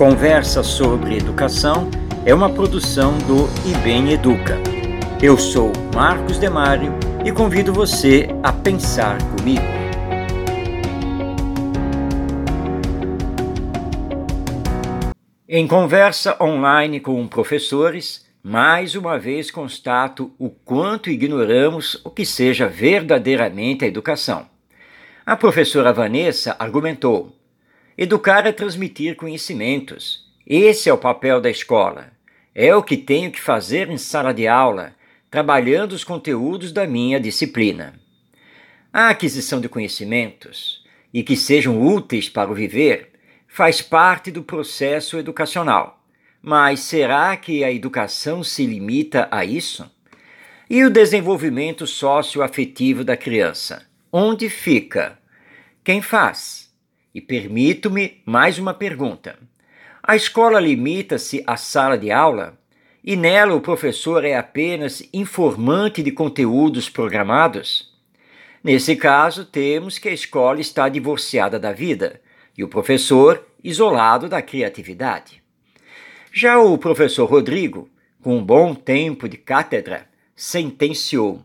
Conversa sobre Educação é uma produção do IBEM Educa. Eu sou Marcos Demário e convido você a pensar comigo. Em conversa online com professores, mais uma vez constato o quanto ignoramos o que seja verdadeiramente a educação. A professora Vanessa argumentou: educar é transmitir conhecimentos. Esse é o papel da escola. É o que tenho que fazer em sala de aula, trabalhando os conteúdos da minha disciplina. A aquisição de conhecimentos e que sejam úteis para o viver faz parte do processo educacional. Mas será que a educação se limita a isso? E o desenvolvimento socioafetivo da criança? Onde fica? Quem faz? E permito-me mais uma pergunta. A escola limita-se à sala de aula e nela o professor é apenas informante de conteúdos programados? Nesse caso, temos que a escola está divorciada da vida e o professor isolado da criatividade. Já o professor Rodrigo, com um bom tempo de cátedra, sentenciou: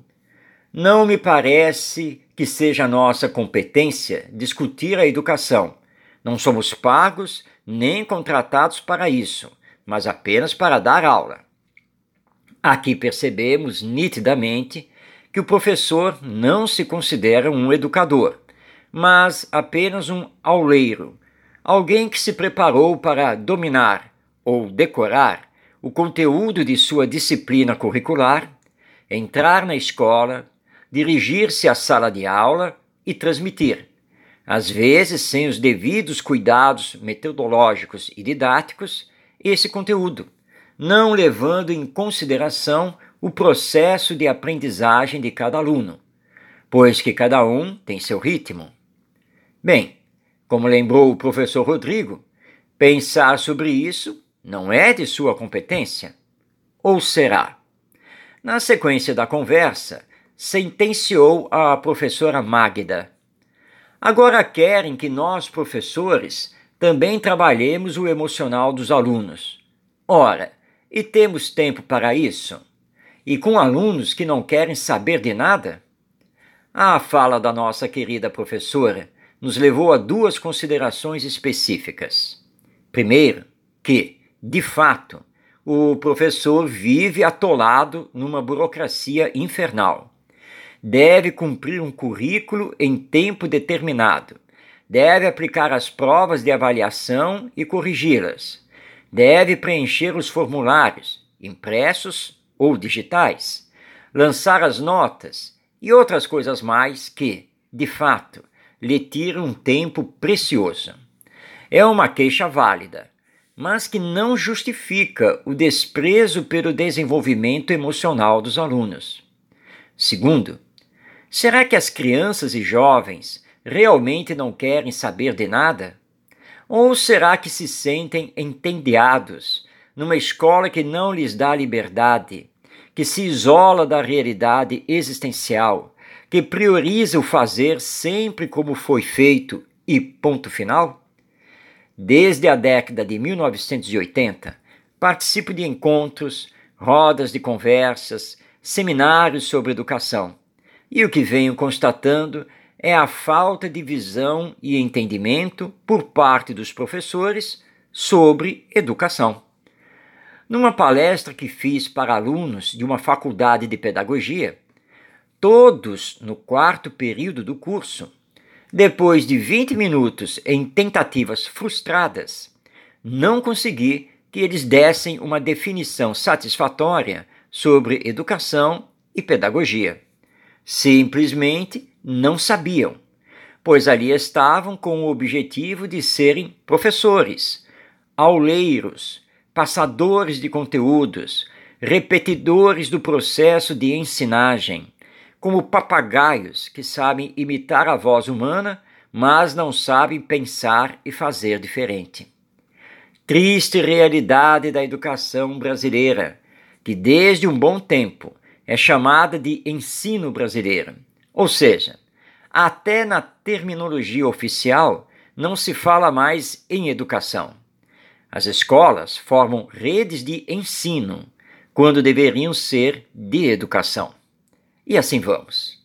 Não me parece que seja nossa competência discutir a educação. Não somos pagos nem contratados para isso, mas apenas para dar aula. Aqui percebemos nitidamente que o professor não se considera um educador, mas apenas um auleiro, alguém que se preparou para dominar ou decorar o conteúdo de sua disciplina curricular, entrar na escola, dirigir-se à sala de aula e transmitir, às vezes sem os devidos cuidados metodológicos e didáticos, esse conteúdo não levando em consideração o processo de aprendizagem de cada aluno, pois que cada um tem seu ritmo. Bem, como lembrou o professor Rodrigo, pensar sobre isso não é de sua competência. Ou será? Na sequência da conversa, sentenciou a professora Magda. Agora querem que nós, professores, também trabalhemos o emocional dos alunos. Ora, e temos tempo para isso? E com alunos que não querem saber de nada? A fala da nossa querida professora nos levou a duas considerações específicas. Primeiro, que, de fato, o professor vive atolado numa burocracia infernal. Deve cumprir um currículo em tempo determinado. Deve aplicar as provas de avaliação e corrigi-las deve preencher os formulários, impressos ou digitais, lançar as notas e outras coisas mais que, de fato, lhe tiram um tempo precioso. É uma queixa válida, mas que não justifica o desprezo pelo desenvolvimento emocional dos alunos. Segundo, será que as crianças e jovens realmente não querem saber de nada? Ou será que se sentem entendiados numa escola que não lhes dá liberdade, que se isola da realidade existencial, que prioriza o fazer sempre como foi feito e ponto final? Desde a década de 1980, participo de encontros, rodas de conversas, seminários sobre educação. E o que venho constatando é a falta de visão e entendimento por parte dos professores sobre educação. Numa palestra que fiz para alunos de uma faculdade de pedagogia, todos no quarto período do curso, depois de 20 minutos em tentativas frustradas, não consegui que eles dessem uma definição satisfatória sobre educação e pedagogia. Simplesmente não sabiam, pois ali estavam com o objetivo de serem professores, auleiros, passadores de conteúdos, repetidores do processo de ensinagem, como papagaios que sabem imitar a voz humana, mas não sabem pensar e fazer diferente. Triste realidade da educação brasileira, que desde um bom tempo é chamada de ensino brasileiro ou seja, até na terminologia oficial não se fala mais em educação. As escolas formam redes de ensino, quando deveriam ser de educação. E assim vamos.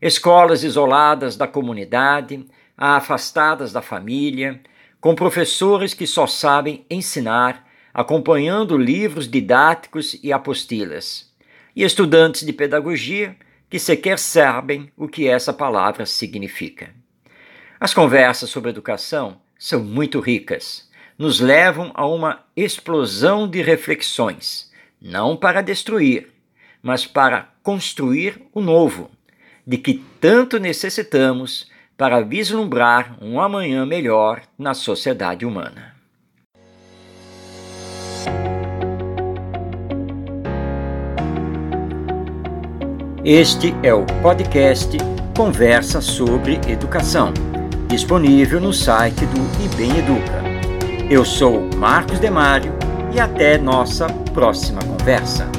Escolas isoladas da comunidade, afastadas da família, com professores que só sabem ensinar, acompanhando livros didáticos e apostilas, e estudantes de pedagogia que sequer sabem o que essa palavra significa. As conversas sobre educação são muito ricas, nos levam a uma explosão de reflexões, não para destruir, mas para construir o novo, de que tanto necessitamos para vislumbrar um amanhã melhor na sociedade humana. Este é o podcast Conversa sobre Educação, disponível no site do IBEM Educa. Eu sou Marcos Demário e até nossa próxima conversa.